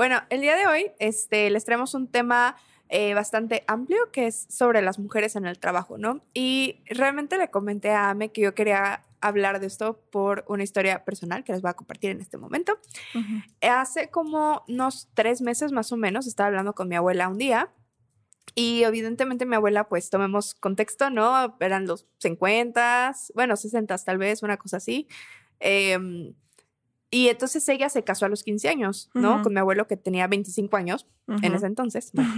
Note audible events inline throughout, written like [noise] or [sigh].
Bueno, el día de hoy este, les traemos un tema eh, bastante amplio que es sobre las mujeres en el trabajo, ¿no? Y realmente le comenté a Ame que yo quería hablar de esto por una historia personal que les voy a compartir en este momento. Hace como unos tres meses más o menos estaba hablando con mi abuela un día y evidentemente mi abuela, pues tomemos contexto, ¿no? Eran los 50, bueno, 60 tal vez, una cosa así. Em, y entonces ella se casó a los 15 años, ¿no? Ujú. Con mi abuelo que tenía 25 años en ese entonces. Bueno,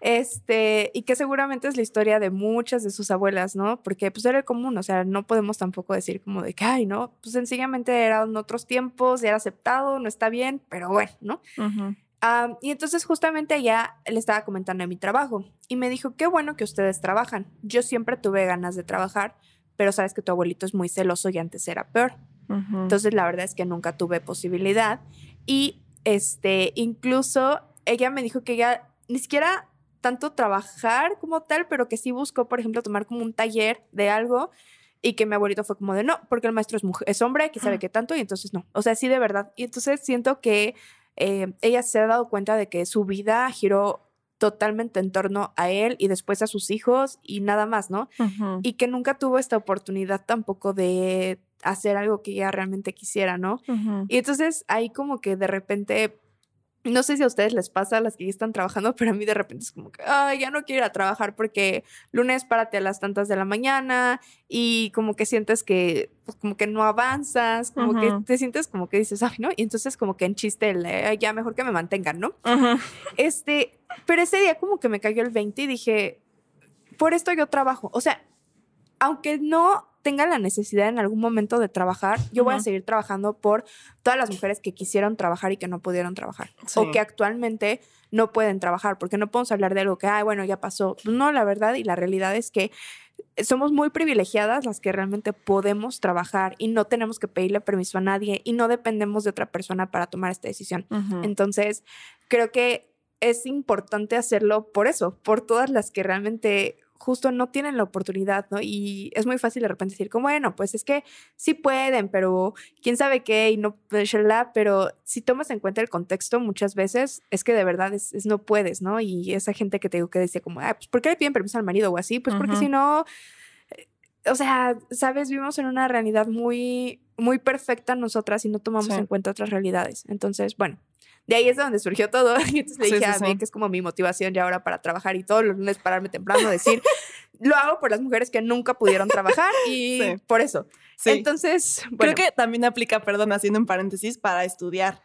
este, y que seguramente es la historia de muchas de sus abuelas, ¿no? Porque pues era el común, o sea, no podemos tampoco decir como de que, ay, ¿no? Pues sencillamente eran otros tiempos, era aceptado, no está bien, pero bueno, ¿no? Y entonces justamente allá le estaba comentando de mi trabajo y me dijo, qué bueno que ustedes trabajan. Yo siempre tuve ganas de trabajar, pero sabes que tu abuelito es muy celoso y antes era peor. Ujú. Entonces la verdad es que nunca tuve posibilidad. Y este, incluso ella me dijo que ella ni siquiera tanto trabajar como tal, pero que sí buscó, por ejemplo, tomar como un taller de algo y que mi abuelito fue como de no, porque el maestro es, mujer, es hombre, que sabe qué tanto, y entonces no. O sea, sí de verdad. Y entonces siento que eh, ella se ha dado cuenta de que su vida giró totalmente en torno a él y después a sus hijos y nada más, ¿no? Ujú. Y que nunca tuvo esta oportunidad tampoco de hacer algo que ella realmente quisiera, ¿no? Ujú. Y entonces ahí como que de repente, no sé si a ustedes les pasa a las que ya están trabajando, [laughs] pero a mí de repente es como que, ay, ya no quiero ir a trabajar porque lunes párate a las tantas de la mañana y como que sientes que, pues, como que no avanzas, como que te sientes como que dices, ay, ¿no? Y entonces como que en chiste, el, "Ay, ya mejor que me mantengan, ¿no? Este, pero ese día como que me cayó el 20 y dije, por esto yo trabajo. O sea, aunque no tenga la necesidad en algún momento de trabajar, yo voy a seguir trabajando por todas las mujeres que quisieron trabajar y que no pudieron trabajar. O que actualmente no pueden trabajar, porque no podemos hablar de algo que, ay, bueno, ya pasó. Pues No, la verdad y la realidad es que somos muy privilegiadas las que realmente podemos trabajar y no tenemos que pedirle permiso a nadie y no dependemos de otra persona para tomar esta decisión. Entonces, creo que es importante hacerlo por eso, por todas las que realmente justo no tienen la oportunidad, ¿no? Y es muy fácil de repente decir, como, bueno, pues es que sí pueden, pero quién sabe qué, y no, pues, shalala", pero si tomas en cuenta el contexto, muchas veces es que de verdad es, es no puedes, ¿no? Y esa gente que te digo que decía como, ah, pues ¿por qué le piden permiso al marido o así? Pues porque si no, o sea, sabes, vivimos en una realidad muy, muy perfecta nosotras y no tomamos Sí. en cuenta otras realidades. Entonces, bueno, de ahí es de donde surgió todo. Y [laughs] entonces le dije sí, a mí que es como mi motivación ya ahora para trabajar y todos los lunes pararme temprano, decir, [laughs] lo hago por las mujeres que nunca pudieron trabajar y por eso. Entonces, bueno, Creo que también aplica, perdón, haciendo un paréntesis, para estudiar.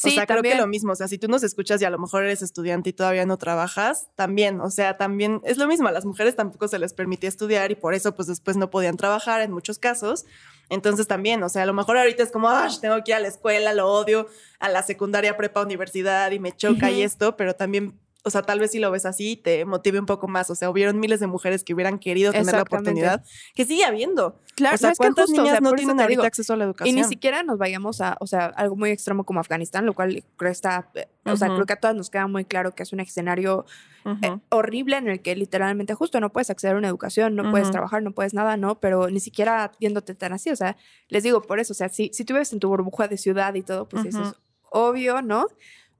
Sí, o sea, creo que lo mismo. O sea, si tú nos escuchas y a lo mejor eres estudiante y todavía no trabajas, también, o sea, también es lo mismo. A las mujeres tampoco se les permitía estudiar y por eso, pues después no podían trabajar en muchos casos. Entonces también, o sea, a lo mejor ahorita es como, "Ay, tengo que ir a la escuela, lo odio, a la secundaria, prepa, universidad y me choca y esto, pero también, o sea, tal vez si lo ves así, te motive un poco más. O sea, hubieron miles de mujeres que hubieran querido tener la oportunidad, que sigue habiendo. Claro, o sea, no, es que ¿cuántas justo, o niñas sea, no tienen ahorita digo, acceso a la Y educación? ni siquiera nos vayamos a, o sea, algo muy extremo como Afganistán, lo cual creo está, o sea, creo que a todas nos queda muy claro que es un escenario eh, horrible en el que literalmente justo no puedes acceder a una educación, no puedes trabajar, no puedes nada, ¿no? Pero ni siquiera yéndote tan así, o sea, les digo por eso, o sea, si, si tú vives en tu burbuja de ciudad y todo, pues dices, obvio, ¿no?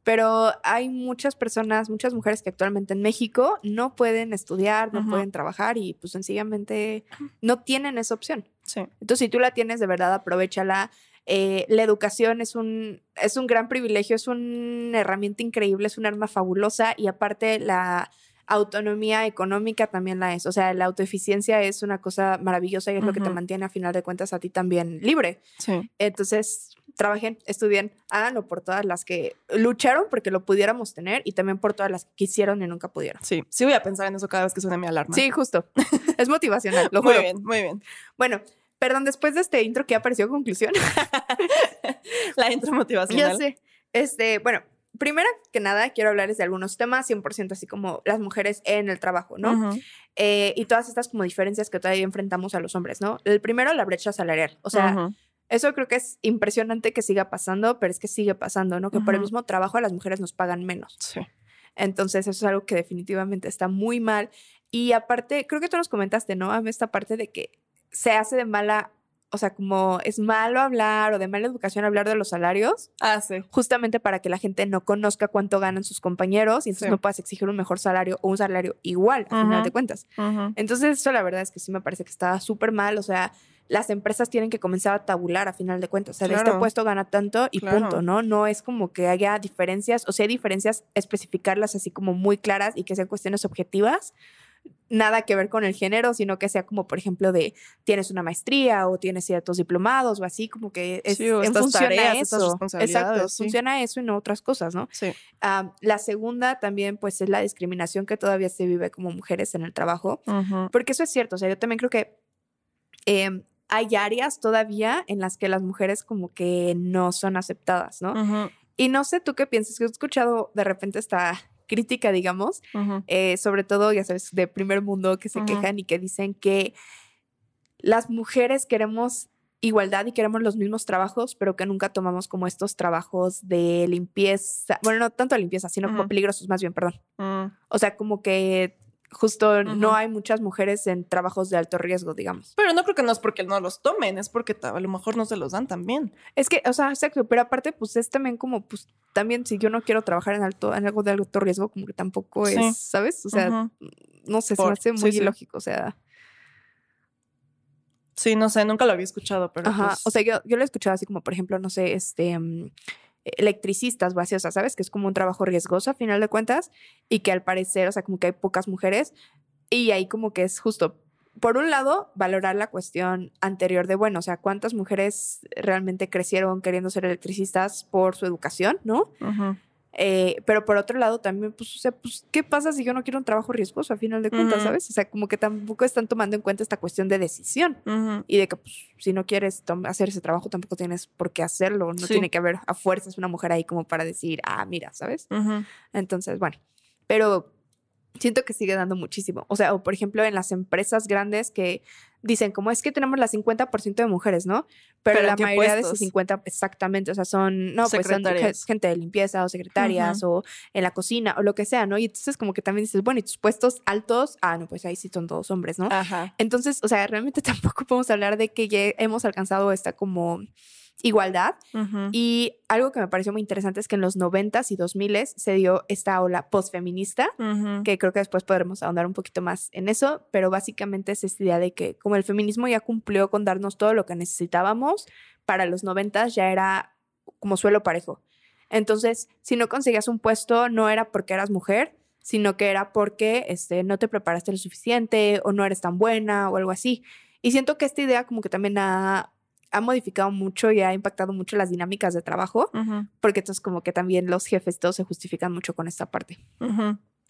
Pero hay muchas personas, muchas mujeres que actualmente en México no pueden estudiar, no pueden trabajar y pues sencillamente no tienen esa opción. Sí. Entonces, si tú la tienes de verdad, aprovechala. Eh, la educación es un, es un gran privilegio, es una herramienta increíble, es un arma fabulosa y aparte la autonomía económica también la es. O sea, la autoeficiencia es una cosa maravillosa y es lo que te mantiene a final de cuentas a ti también libre. Sí. Entonces, trabajen, estudien, háganlo por todas las que lucharon porque lo pudiéramos tener y también por todas las que quisieron y nunca pudieron. Sí, sí voy a pensar en eso cada vez que suene mi alarma. Sí, justo. [laughs] es motivacional, lo muy juro. bien, muy bien. Bueno, perdón, después de este intro que apareció conclusión. [laughs] La intro Ya motivacional. sé. Este, bueno, primero que nada, quiero hablarles de algunos temas 100% así como las mujeres en el trabajo, ¿no? Eh, y todas estas como diferencias que todavía enfrentamos a los hombres, ¿no? El primero, la brecha salarial. O sea. Eso creo que es impresionante que siga pasando, pero es que sigue pasando, ¿no? Que por el mismo trabajo a las mujeres nos pagan menos. Sí. Entonces, eso es algo que definitivamente está muy mal. Y aparte, creo que tú nos comentaste, ¿no? A mí esta parte de que se hace de mala, o sea, como es malo hablar o de mala educación hablar de los salarios, Ah, sí. justamente para que la gente no conozca cuánto ganan sus compañeros y entonces Sí. no puedas exigir un mejor salario o un salario igual, a final de cuentas. Entonces, eso la verdad es que sí me parece que está súper mal. O sea, las empresas tienen que comenzar a tabular a final de cuentas. O sea, de este Claro. puesto gana tanto y Claro. punto, ¿no? No es como que haya diferencias, o sea, hay diferencias, especificarlas así como muy claras y que sean cuestiones objetivas. Nada que ver con el género, sino que sea como, por ejemplo, de tienes una maestría o tienes ciertos diplomados o así, como que es, Sí, o en estas función a tareas, eso. Exacto, sí. funciona eso y no otras cosas, ¿no? Sí. Ah, la segunda también, pues, es la discriminación que todavía se vive como mujeres en el trabajo. Ujú. Porque eso es cierto, o sea, yo también creo que em, hay áreas todavía en las que las mujeres como que no son aceptadas, ¿no? Y no sé tú qué piensas, que he escuchado de repente esta crítica, digamos, eh, sobre todo, ya sabes, de primer mundo que se quejan y que dicen que las mujeres queremos igualdad y queremos los mismos trabajos, pero que nunca tomamos como estos trabajos de limpieza, bueno, no tanto de limpieza, sino como peligrosos más bien, perdón. O sea, como que justo no hay muchas mujeres en trabajos de alto riesgo, digamos. Pero no creo que no es porque no los tomen, es porque a lo mejor no se los dan también. Es que, o sea, exacto, pero aparte, pues es también como, pues también si yo no quiero trabajar en alto, en algo de alto riesgo, como que tampoco Sí. es, ¿sabes? O sea, no sé, se me Por- hace muy sí. ilógico, o sea, Sí, no sé, nunca lo había escuchado, pero ajá, pues, o sea, yo, yo lo he escuchado así como, por ejemplo, no sé, este, mm, electricistas o así, ¿sabes? Que es como un trabajo riesgoso a final de cuentas y que al parecer, o sea, como que hay pocas mujeres y ahí como que es justo, por un lado, valorar la cuestión anterior de, bueno, o sea, cuántas mujeres realmente crecieron queriendo ser electricistas por su educación, ¿no? ujú. Eh, pero por otro lado también, pues, o sea, pues, ¿qué pasa si yo no quiero un trabajo riesgoso a final de cuentas, Ujú. sabes? O sea, como que tampoco están tomando en cuenta esta cuestión de decisión Ujú. y de que, pues, si no quieres hacer ese trabajo, tampoco tienes por qué hacerlo. No Sí. tiene que haber a fuerzas una mujer ahí como para decir, ah, mira, ¿sabes? Ujú. Entonces, bueno, pero siento que sigue dando muchísimo. O sea, o por ejemplo, en las empresas grandes que dicen, como es que tenemos la 50% de mujeres, ¿no? Pero, ¿Pero en la mayoría de esos 50, exactamente, o sea, son, no, pues son gente de limpieza o secretarias o en la cocina o lo que sea, ¿no? Y entonces como que también dices, bueno, y tus puestos altos, ah, no, pues ahí sí son todos hombres, ¿no? Ajá. Entonces, o sea, realmente [laughs] tampoco podemos hablar de que ya hemos alcanzado esta como igualdad. Y algo que me pareció muy interesante es que en los 90s y 2000s se dio esta ola postfeminista, Ujú. que creo que después podremos ahondar un poquito más en eso, pero básicamente es esta idea de que como el feminismo ya cumplió con darnos todo lo que necesitábamos, para los 90s ya era como suelo parejo. Entonces, si no conseguías un puesto, no era porque eras mujer, sino que era porque este, no te preparaste lo suficiente o no eres tan buena o algo así. Y siento que esta idea como que también ha, ha modificado mucho y ha impactado mucho las dinámicas de trabajo, porque entonces como que también los jefes todos se justifican mucho con esta parte.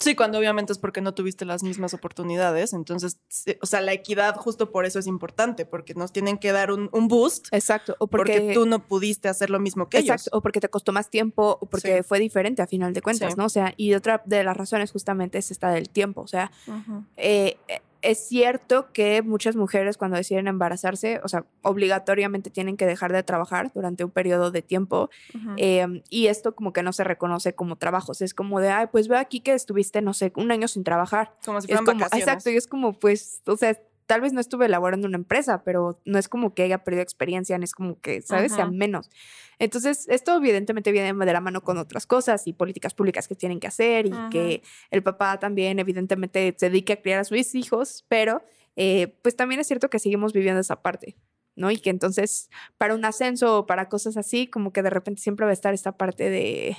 Sí, cuando obviamente es porque no tuviste las mismas oportunidades. Entonces, o sea, la equidad justo por eso es importante, porque nos tienen que dar un, un boost Exacto, o porque, porque, tú no pudiste hacer lo mismo que Exacto, o porque te costó más tiempo, o porque Sí. fue diferente a final de cuentas, Sí. ¿no? O sea, y otra de las razones justamente es esta del tiempo, o sea, ellos. Eh, es cierto que muchas mujeres cuando deciden embarazarse, o sea, obligatoriamente tienen que dejar de trabajar durante un periodo de tiempo eh, y esto como que no se reconoce como trabajos, es como de, ay, pues veo aquí que estuviste, no sé, un año sin trabajar. como si Es fueran como, vacaciones. exacto, y es como, pues, o sea, tal vez no estuve elaborando una empresa, pero no es como que haya perdido experiencia, no es como que, ¿sabes? Sea menos. Entonces, esto evidentemente viene de la mano con otras cosas y políticas públicas que tienen que hacer y que el papá también evidentemente se dedique a criar a sus hijos, pero eh, pues también es cierto que seguimos viviendo esa parte. ¿no? Y que entonces para un ascenso o para cosas así, como que de repente siempre va a estar esta parte de,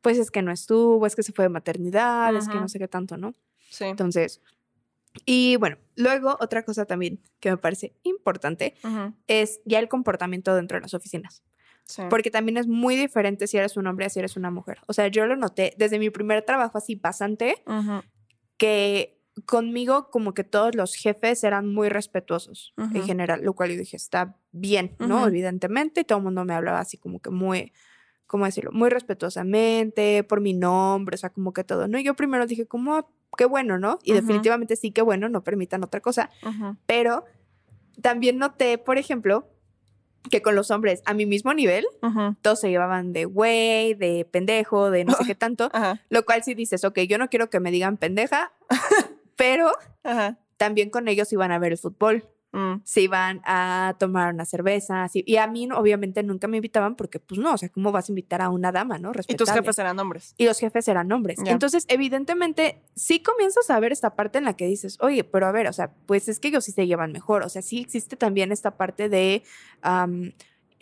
pues es que no estuvo, es que se fue de maternidad, es que no sé qué tanto, ¿no? Sí. Entonces, y bueno, luego otra cosa también que me parece importante es ya el comportamiento dentro de las oficinas, Sí. porque también es muy diferente si eres un hombre a si eres una mujer. O sea, yo lo noté desde mi primer trabajo así pasante, que conmigo como que todos los jefes eran muy respetuosos en general, lo cual yo dije, está bien, ¿no? Evidentemente, todo el mundo me hablaba así como que muy, ¿cómo decirlo? Muy respetuosamente, por mi nombre, o sea, como que todo, ¿no? Y yo primero dije, como, "Ah, qué bueno, ¿no? Y definitivamente sí, qué bueno, no permitan otra cosa. Pero también noté, por ejemplo, que con los hombres a mi mismo nivel, todos se llevaban de güey, de pendejo, de no sé qué [laughs] tanto, lo cual sí dices, ok, yo no quiero que me digan pendeja, [laughs] pero también con ellos iban a ver el fútbol, Mm. se iban a tomar una cerveza, así, y a mí obviamente nunca me invitaban porque pues no, o sea, ¿cómo vas a invitar a una dama, no? Y tus jefes eran hombres. Y los jefes eran hombres. Entonces, evidentemente, sí comienzas a ver esta parte en la que dices, oye, pero a ver, o sea, pues es que ellos sí se llevan mejor. O sea, sí existe también esta parte de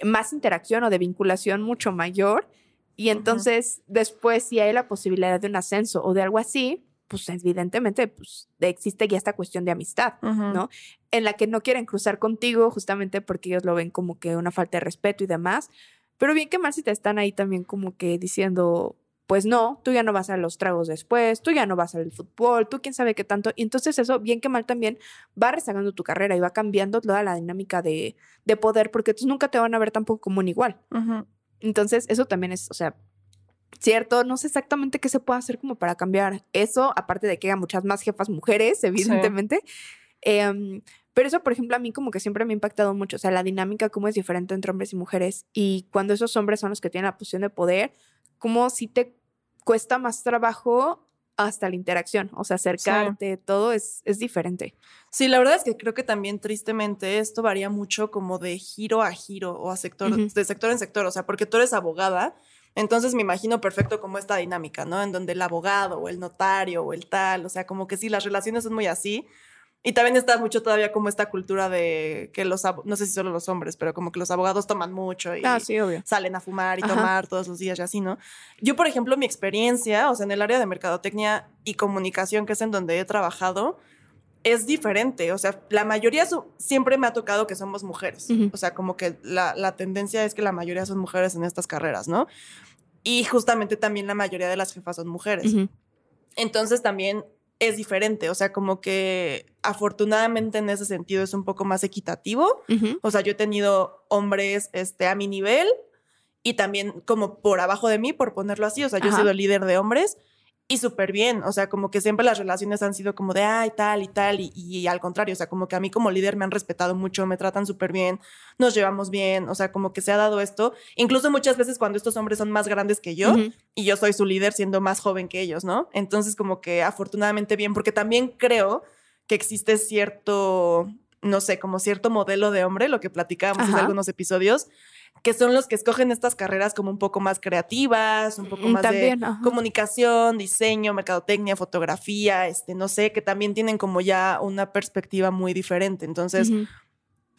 más interacción o de vinculación mucho mayor. Y entonces, después, si hay la posibilidad de un ascenso o de algo así, pues evidentemente, pues existe ya esta cuestión de amistad. ¿no? en la que no quieren cruzar contigo justamente porque ellos lo ven como que una falta de respeto y demás. Pero bien que mal si te están ahí también como que diciendo, pues no, tú ya no vas a los tragos después, tú ya no vas al fútbol, tú quién sabe qué tanto. Y entonces eso, bien que mal también, va rezagando tu carrera y va cambiando toda la dinámica de, de poder porque tú nunca te van a ver tampoco como un igual. Entonces eso también es, o sea, cierto, no sé exactamente qué se puede hacer como para cambiar eso, aparte de que haya muchas más jefas mujeres, evidentemente. Em, pero eso, por ejemplo, a mí como que siempre me ha impactado mucho, o sea, la dinámica, cómo es diferente entre hombres y mujeres. Y cuando esos hombres son los que tienen la posición de poder, como si te cuesta más trabajo hasta la interacción, o sea, acercarte, todo es, es diferente. Sí, la verdad es que creo que también tristemente esto varía mucho como de giro a giro o a sector, de sector en sector, o sea, porque tú eres abogada, entonces me imagino perfecto como esta dinámica, ¿no? En donde el abogado o el notario o el tal, o sea, como que sí, las relaciones son muy así. Y también está mucho todavía como esta cultura de que los, no sé si solo los hombres, pero como que los abogados toman mucho y Ah, sí, salen a fumar y Ajá. tomar todos los días y así, ¿no? Yo, por ejemplo, mi experiencia, o sea, en el área de mercadotecnia y comunicación, que es en donde he trabajado, es diferente. O sea, la mayoría su- siempre me ha tocado que somos mujeres. O sea, como que la, la tendencia es que la mayoría son mujeres en estas carreras, ¿no? Y justamente también la mayoría de las jefas son mujeres. Entonces también es diferente. O sea, como que afortunadamente en ese sentido es un poco más equitativo. O sea, yo he tenido hombres este, a mi nivel y también como por abajo de mí, por ponerlo así. O sea, yo he sido líder de hombres y súper bien. O sea, como que siempre las relaciones han sido como de, ay, tal y tal. Y, y al contrario, o sea, como que a mí como líder me han respetado mucho, me tratan súper bien, nos llevamos bien. O sea, como que se ha dado esto. Incluso muchas veces cuando estos hombres son más grandes que yo y yo soy su líder siendo más joven que ellos, ¿no? Entonces, como que afortunadamente bien, porque también creo que existe cierto, no sé, como cierto modelo de hombre, lo que platicábamos en algunos episodios, que son los que escogen estas carreras como un poco más creativas, un poco Mm, más también, de ajá. comunicación, diseño, mercadotecnia, fotografía, este, no sé, que también tienen como ya una perspectiva muy diferente. Entonces,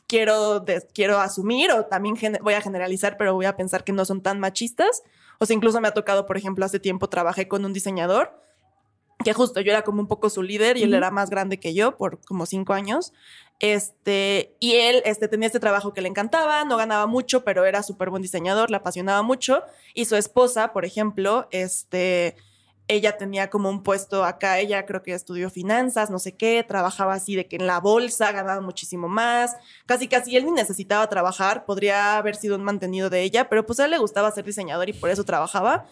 quiero, de- quiero asumir o también voy a generalizar, pero voy a pensar que no son tan machistas. O sea, incluso me ha tocado, por ejemplo, hace tiempo trabajé con un diseñador que justo yo era como un poco su líder y él era más grande que yo por como cinco años. Este, y él este, tenía este trabajo que le encantaba, no ganaba mucho, pero era súper buen diseñador, le apasionaba mucho. Y su esposa, por ejemplo, este, ella tenía como un puesto acá, ella creo que estudió finanzas, no sé qué, trabajaba así de que en la bolsa ganaba muchísimo más, casi casi él ni necesitaba trabajar, podría haber sido un mantenido de ella, pero pues a él le gustaba ser diseñador y por eso trabajaba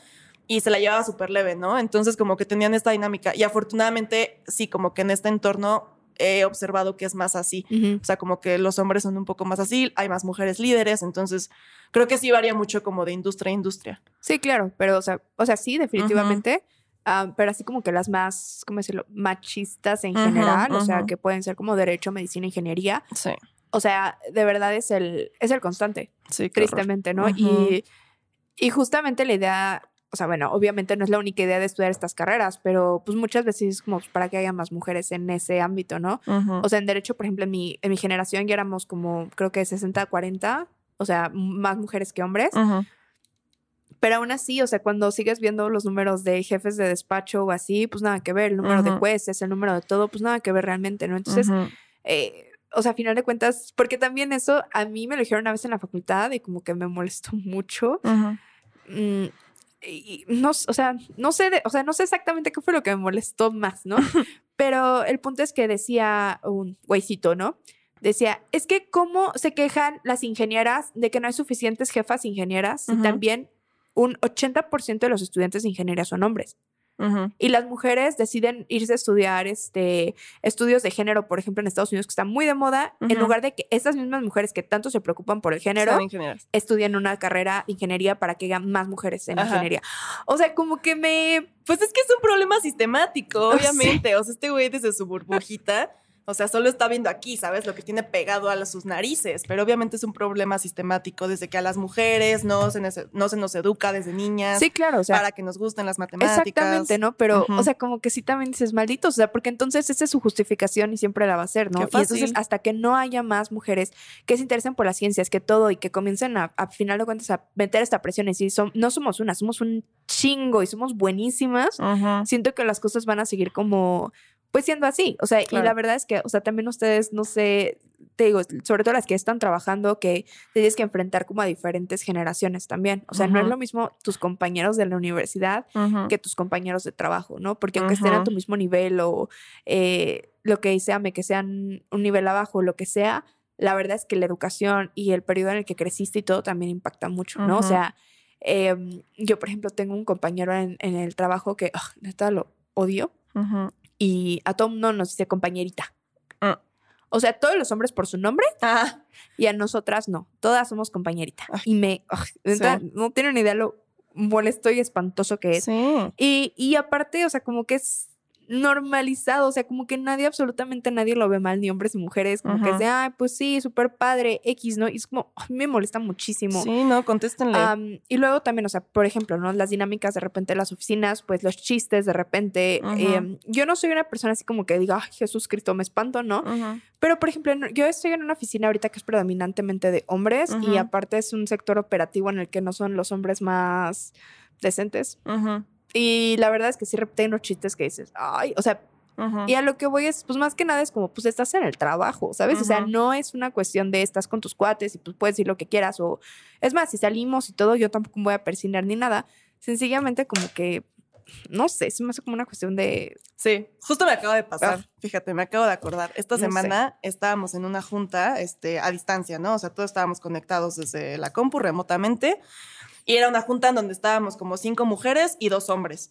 y se la llevaba súper leve, ¿no? Entonces como que tenían esta dinámica y afortunadamente sí, como que en este entorno he observado que es más así. O sea, como que los hombres son un poco más así, hay más mujeres líderes, entonces creo que sí varía mucho como de industria a industria. Sí, claro, pero o sea, o sea, sí, definitivamente. ah, pero así como que las más, ¿cómo decirlo? Machistas en general, o sea, que pueden ser como derecho, medicina, ingeniería. Sí, O sea, de verdad es el, es el constante, sí. horror. tristemente, ¿no? Y, y justamente la idea, o sea, bueno, obviamente no es la única idea de estudiar estas carreras, pero pues muchas veces es como para que haya más mujeres en ese ámbito, ¿no? O sea, en derecho, por ejemplo, en mi, en mi generación ya éramos como, creo que 60, 40, o sea, más mujeres que hombres. Pero aún así, o sea, cuando sigues viendo los números de jefes de despacho o así, pues nada que ver, el número de jueces, el número de todo, pues nada que ver realmente, ¿no? Entonces, eh, o sea, a final de cuentas, porque también eso a mí me lo dijeron una vez en la facultad y como que me molestó [laughs] mucho. Mm, y no, o sea, no sé, de- o sea, no sé exactamente qué fue lo que me molestó más, ¿no? [laughs] Pero el punto es que decía un güeycito, ¿no? Decía, es que cómo se quejan las ingenieras de que no hay suficientes jefas ingenieras y también un 80% de los estudiantes de ingeniería son hombres. Y las mujeres deciden irse a estudiar este, estudios de género, por ejemplo, en Estados Unidos, que está muy de moda, en lugar de que estas mismas mujeres que tanto se preocupan por el género, estudien una carrera de ingeniería para que haya más mujeres en Ajá. ingeniería. O sea, como que me... Pues es que es un problema sistemático, [laughs] Sí. obviamente. O sea, este güey desde su burbujita, o sea, solo está viendo aquí, ¿sabes? Lo que tiene pegado a sus narices. Pero obviamente es un problema sistemático desde que a las mujeres no se, nos- no se nos educa desde niñas Sí, claro, o sea... para que nos gusten las matemáticas. Exactamente, ¿no? Pero, o sea, como que sí también dices malditos, o sea, porque entonces esa es su justificación y siempre la va a ser, ¿no? Qué Y entonces, hasta que no haya más mujeres que se interesen por las ciencias, que todo, y que comiencen a, a final de cuentas, a meter esta presión y decir, son, no somos una, somos un chingo y somos buenísimas, siento que las cosas van a seguir como, pues siendo así. O sea, y la verdad es que, o sea, también ustedes, no sé, te digo, sobre todo las que están trabajando, que te tienes que enfrentar como a diferentes generaciones también. O sea, no es lo mismo tus compañeros de la universidad que tus compañeros de trabajo, ¿no? Porque aunque estén a tu mismo nivel o eh, lo que sea, que sean un nivel abajo, lo que sea, la verdad es que la educación y el periodo en el que creciste y todo también impacta mucho, ¿no? O sea, em, yo, por ejemplo, tengo un compañero en, en el trabajo que, ah, neta, lo odio. Y a todo mundo nos dice compañerita. Mm. O sea, todos los hombres por su nombre Ah, y a nosotras no. Todas somos compañerita. Ay. Y me, ah, neta, Sí. no tienen idea lo molesto y espantoso que es. sí. Y, y aparte, o sea, como que es normalizado, o sea, como que nadie, absolutamente nadie lo ve mal, ni hombres ni mujeres, como que es de, ay, pues sí, súper padre, X, ¿no? Y es como, me molesta muchísimo. Sí, no, contéstenle. Y luego también, o sea, por ejemplo, ¿no? Las dinámicas de repente de las oficinas, pues los chistes de repente. Em, yo no soy una persona así como que diga, ay, Jesús Cristo, me espanto, ¿no? Pero, por ejemplo, yo estoy en una oficina ahorita que es predominantemente de hombres y aparte es un sector operativo en el que no son los hombres más decentes. Ujú. Y la verdad es que sí repiten unos chistes que dices, ay, o sea, Ujú. y a lo que voy es, pues más que nada es como, pues estás en el trabajo, ¿sabes? O sea, no es una cuestión de estás con tus cuates y pues puedes decir lo que quieras o, es más, si salimos y todo, yo tampoco me voy a persignar ni nada. Sencillamente como que, no sé, se me hace como una cuestión de, Sí, justo me acaba de pasar. Ah. Fíjate, me acabo de acordar. Esta No sé. semana estábamos en una junta este, a distancia, ¿no? O sea, todos estábamos conectados desde la compu remotamente. Y era una junta en donde estábamos como cinco mujeres y dos hombres.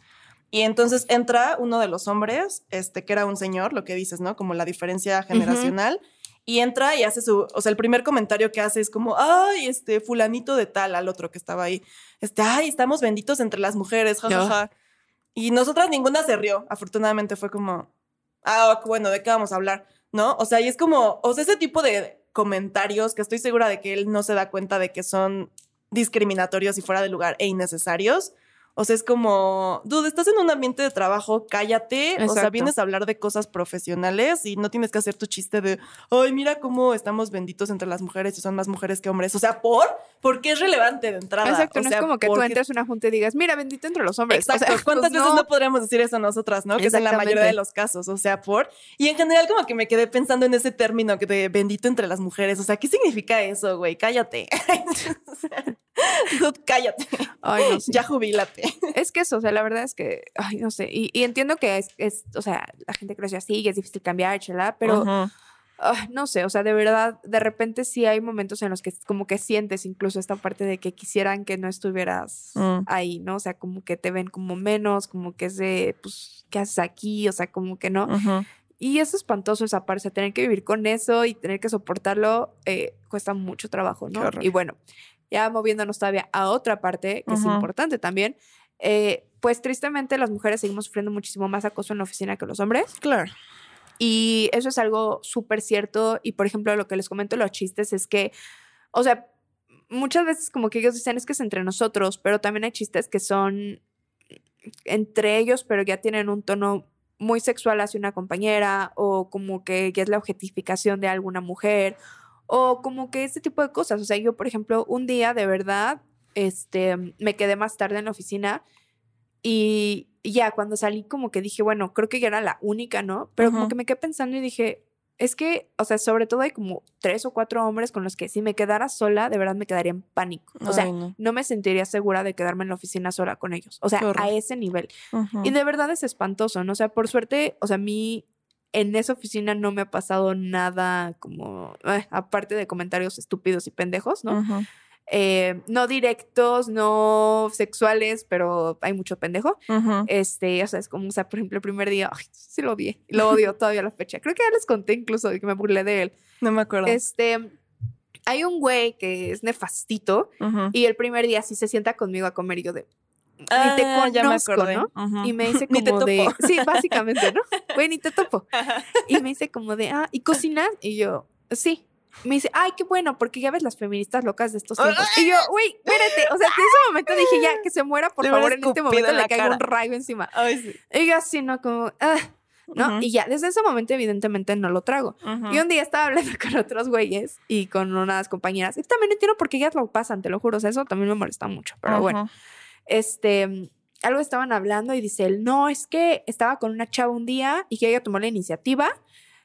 Y entonces entra uno de los hombres, este, que era un señor, lo que dices, ¿no? Como la diferencia generacional. Y entra y hace su, o sea, el primer comentario que hace es como, ay, este, fulanito de tal, al otro que estaba ahí. Este, ay, estamos benditos entre las mujeres, jajaja. Y nosotras ninguna se rió. Afortunadamente fue como, ah, bueno, ¿de qué vamos a hablar? ¿No? O sea, y es como, o sea, ese tipo de comentarios que estoy segura de que él no se da cuenta de que son discriminatorios y fuera de lugar e innecesarios. O sea, es como, dude, estás en un ambiente de trabajo, cállate. O sea, vienes a hablar de cosas profesionales y no tienes que hacer tu chiste de, ay, mira cómo estamos benditos entre las mujeres y son más mujeres que hombres. O sea, ¿por? Porque es relevante de entrada. exacto, O no sea, es como que tú entres a una junta y digas, mira, bendito entre los hombres. O sea, Exacto. [laughs] ¿Cuántas pues, veces no. podríamos decir eso nosotras, no? Que es en la mayoría de los casos. O sea, por. Y en general, como que me quedé pensando en ese término que de bendito entre las mujeres. O sea, ¿qué significa eso, güey? Cállate. [laughs] Dude, cállate. Ay, no. Ya jubílate. [laughs] Es que eso, o sea, la verdad es que, ay, no sé, y, y entiendo que es, es, o sea, la gente creció así y es difícil cambiar, chala, pero ay, no sé, o sea, de verdad, de repente sí hay momentos en los que como que sientes incluso esta parte de que quisieran que no estuvieras Mm. ahí, ¿no? O sea, como que te ven como menos, como que es de, pues, ¿qué haces aquí? O sea, como que no. Ujú. Y es espantoso esa parte, o sea, tener que vivir con eso y tener que soportarlo eh, cuesta mucho trabajo, ¿no? Y bueno, ya moviéndonos todavía a otra parte que es importante también, eh, pues tristemente las mujeres seguimos sufriendo muchísimo más acoso en la oficina que los hombres. Claro. Y eso es algo súper cierto. Y por ejemplo, lo que les comento los chistes es que, o sea, muchas veces como que ellos dicen es que es entre nosotros, pero también hay chistes que son entre ellos, pero ya tienen un tono muy sexual hacia una compañera o como que ya es la objetificación de alguna mujer o como que ese tipo de cosas. O sea, yo, por ejemplo, un día de verdad, este, me quedé más tarde en la oficina y ya cuando salí como que dije, bueno, creo que ya era la única, ¿no? Pero como que me quedé pensando y dije, es que, o sea, sobre todo hay como tres o cuatro hombres con los que si me quedara sola, de verdad me quedaría en pánico. O sea, Ay, no. no me sentiría segura de quedarme en la oficina sola con ellos. O sea, a ese nivel. Y de verdad es espantoso, ¿no? O sea, por suerte, o sea, a mí en esa oficina no me ha pasado nada como, eh, aparte de comentarios estúpidos y pendejos, ¿no? Eh, no directos, no sexuales, pero hay mucho pendejo. Este, o sea, es como, o sea, por ejemplo, el primer día, ay, sí lo odié, lo odio todavía a la fecha. Creo que ya les conté incluso de que me burlé de él. No me acuerdo. Este, hay un güey que es nefastito y el primer día sí se sienta conmigo a comer y yo de, ni te Ah, ya me conozco, acordé. ¿no? Ujú. Y me dice [laughs] como de, sí, básicamente, ¿no? Güey, ni te topo. [laughs] Y me dice como de, ah, ¿y cocinas? Y yo, sí. Me dice, ay, qué bueno, porque ya ves las feministas locas de estos tiempos. Y yo, güey, espérate. O sea, en ese momento dije, ya, que se muera, por Le favor, en este momento en le caiga un rayo encima. Ay, sí. Y yo así, ¿no? Como, ah, ¿no? Ujú. Y ya, desde ese momento, evidentemente, no lo trago. Ujú. Y un día estaba hablando [laughs] con otros güeyes y con unas compañeras. Y también entiendo por qué ellas lo pasan, te lo juro. O sea, eso también me molesta mucho. Pero bueno, Ujú. Este, algo estaban hablando y dice él, no, es que estaba con una chava un día y que ella tomó la iniciativa.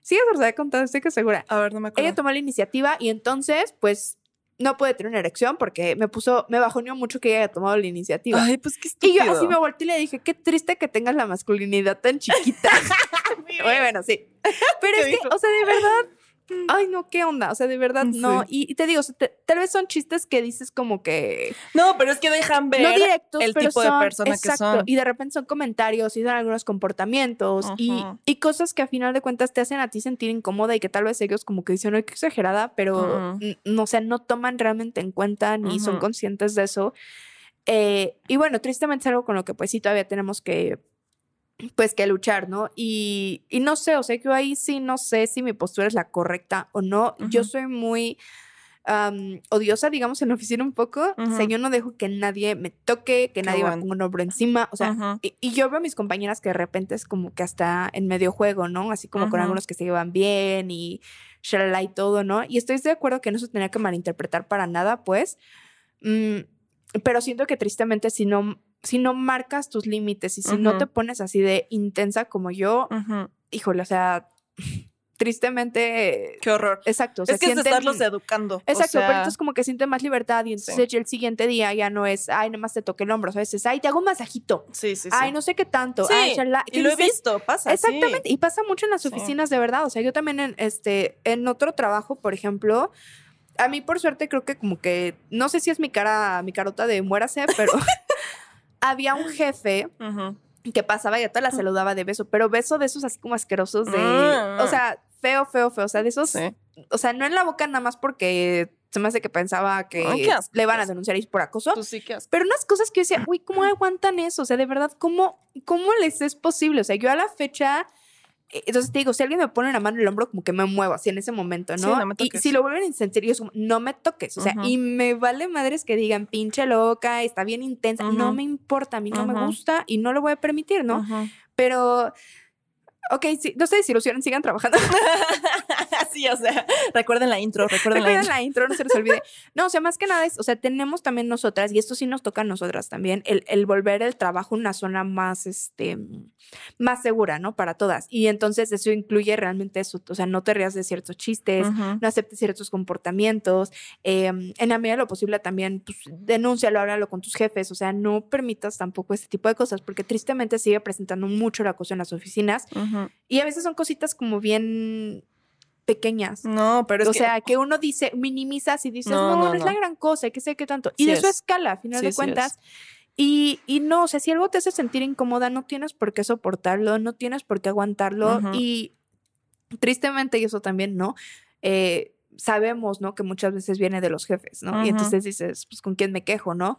Sí, es verdad, he contado, estoy que segura. A ver, no me acuerdo. Ella tomó la iniciativa y entonces, pues, no pude tener una erección porque me puso, me bajoneó mucho que ella haya tomado la iniciativa. Ay, pues qué y estúpido. yo así me volteé y le dije, qué triste que tengas la masculinidad tan chiquita. [laughs] Muy bueno, sí. Pero ¿Qué es que, o sea, de verdad, ay, no, qué onda. O sea, de verdad, no. Sí. Y, y te digo, o sea, te- tal vez son chistes que dices como que No, pero es que dejan ver no directos, el pero tipo de son- persona que son. Y de repente son comentarios y son algunos comportamientos y, y cosas que a final de cuentas te hacen a ti sentir incómoda y que tal vez ellos como que dicen, ay, qué exagerada, pero no, o sea, no toman realmente en cuenta ni son conscientes de eso. Eh, y bueno, tristemente es algo con lo que pues sí todavía tenemos que pues que luchar, ¿no? Y, y no sé, o sea, yo ahí sí no sé si mi postura es la correcta o no. Yo soy muy odiosa, digamos, en la oficina un poco. O sea, yo no dejo que nadie me toque, que Qué nadie me bueno. ponga un hombro encima. O sea, y, y yo veo a mis compañeras que de repente es como que hasta en medio juego, ¿no? Así como con algunos que se llevan bien y shalala y todo, ¿no? Y estoy de acuerdo que no se tenía que malinterpretar para nada, pues. Mm, pero siento que tristemente si no, si no marcas tus límites y si no te pones así de intensa como yo, híjole, o sea, [laughs] tristemente, Qué horror. exacto. O sea, es que es de sienten- estarlos educando. o Exacto, sea, pero entonces como que sienten más libertad y entonces el siguiente día ya no es, ay, nada más te toqué el hombro, ¿sabes? Es, ay, te hago un masajito. Sí, sí, sí. Ay, no sé qué tanto. Sí, ay, shalala", y lo he visto, pasa. sí. Exactamente, y pasa mucho en las Sí. oficinas de verdad. O sea, yo también en este, en otro trabajo, por ejemplo, a mí por suerte creo que como que, no sé si es mi cara, mi carota de muérase, pero [laughs] había un jefe que pasaba y a todas la saludaba de beso, pero beso de esos así como asquerosos de, Mm. o sea, feo, feo, feo, o sea, de esos, Sí. o sea, no en la boca nada más porque se me hace que pensaba que Ay, qué asco, le van a denunciar y por acoso. Tú sí. Pero unas cosas que yo decía, uy, ¿cómo aguantan eso? O sea, de verdad, ¿cómo, cómo les es posible? O sea, yo a la fecha, entonces te digo, si alguien me pone la mano en el hombro, como que me muevo así en ese momento, Sí, ¿no? no me y si lo vuelven a intentar, yo es como, no me toques. O sea, y me vale madres que digan, pinche loca, está bien intensa. No me importa, a mí no me gusta y no lo voy a permitir, ¿no? Pero, ok, sí, no se desilusionen, sigan trabajando. [laughs] sí, o sea, [laughs] recuerden la intro, recuerden la Recuerden intro. la intro, no se les olvide. No, o sea, más que nada es, o sea, tenemos también nosotras, y esto sí nos toca a nosotras también, el, el volver el trabajo una zona más, este, más segura, ¿no? Para todas. Y entonces eso incluye realmente eso, o sea, no te rías de ciertos chistes, no aceptes ciertos comportamientos, eh, en la medida de lo posible también, pues, denúncialo, háblalo con tus jefes, o sea, no permitas tampoco este tipo de cosas, porque tristemente sigue presentando mucho la cosa en las oficinas, y a veces son cositas como bien pequeñas. No, pero es o que sea, que uno dice, minimizas y dices, No, no, no, no, es la gran cosa, que sé qué tanto. Y Sí de es. escala, a final Sí, de sí cuentas. Y, y no, o sea, si algo te hace sentir incómoda, no tienes por qué soportarlo, no tienes por qué aguantarlo. Y tristemente, y eso también, ¿no? Eh, sabemos, ¿no? Que muchas veces viene de los jefes, ¿no? Y entonces dices, pues, ¿con quién me quejo, no?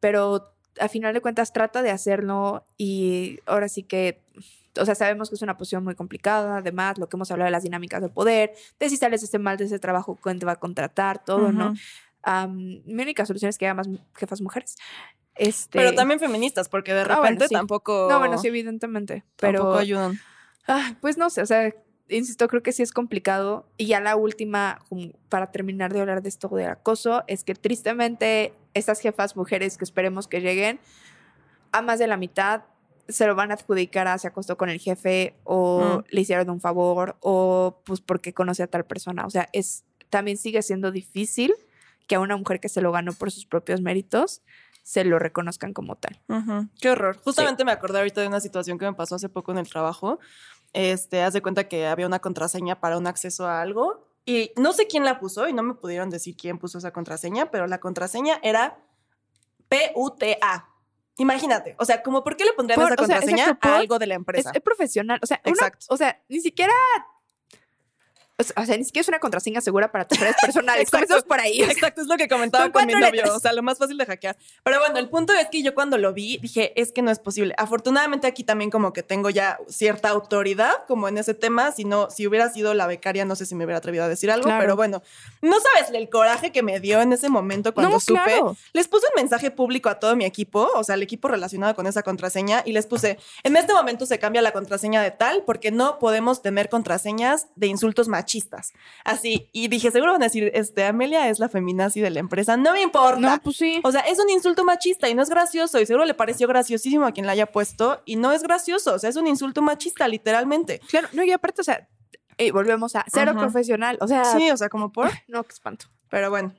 Pero a final de cuentas trata de hacerlo y ahora sí que, o sea, sabemos que es una posición muy complicada, además lo que hemos hablado de las dinámicas del poder, de si sales este mal de ese trabajo, quién te va a contratar, todo, ¿no? Am, mi única solución es que haya más jefas mujeres. Este, Pero también feministas, porque de Ah, bueno, repente sí. tampoco. No, bueno, sí, evidentemente, pero... Tampoco ayudan. Ah, pues no sé, o sea, insisto, creo que sí es complicado. Y ya la última, para terminar de hablar de esto del acoso, es que tristemente estas jefas mujeres que esperemos que lleguen, a más de la mitad se lo van a adjudicar a se acostó con el jefe o Mm. le hicieron un favor o pues porque conoce a tal persona. O sea, es también sigue siendo difícil que a una mujer que se lo ganó por sus propios méritos se lo reconozcan como tal. Qué horror. Justamente me acordé ahorita de una situación que me pasó hace poco en el trabajo. Este, haz de cuenta que había una contraseña para un acceso a algo Y no sé quién la puso y no me pudieron decir quién puso esa contraseña, pero la contraseña era P-U-T-A. Imagínate, o sea, como por qué le pondrían Por- esa o sea, contraseña exacto, por- a algo de la Es, empresa. es profesional. O sea, Exacto. o sea, ni siquiera. O sea, ni siquiera es una contraseña segura para tus redes personales. [laughs] Comenzamos por ahí. Exacto, es lo que comentaba con mi novio, letras. o sea, lo más fácil de hackear. Pero bueno, el punto es que yo cuando lo vi dije, es que no es posible. Afortunadamente aquí también como que tengo ya cierta autoridad como en ese tema, si no, si hubiera sido la becaria no sé si me hubiera atrevido a decir algo, Claro. pero bueno, no sabes el coraje que me dio en ese momento cuando No, supe. claro. Les puse un mensaje público a todo mi equipo, o sea, el equipo relacionado con esa contraseña, y les puse, en este momento se cambia la contraseña de tal porque no podemos tener contraseñas de insultos machistas. Así, y dije, seguro van a decir, este, Amelia es la feminazi de la empresa, no me importa. No, pues sí. O sea, es un insulto machista y no es gracioso, y seguro le pareció graciosísimo a quien la haya puesto, y no es gracioso, o sea, es un insulto machista, literalmente. Claro, no, y aparte, o sea, volvemos a cero Ajá. profesional. O sea, Sí, o sea, como por... [laughs] no, qué espanto. Pero bueno.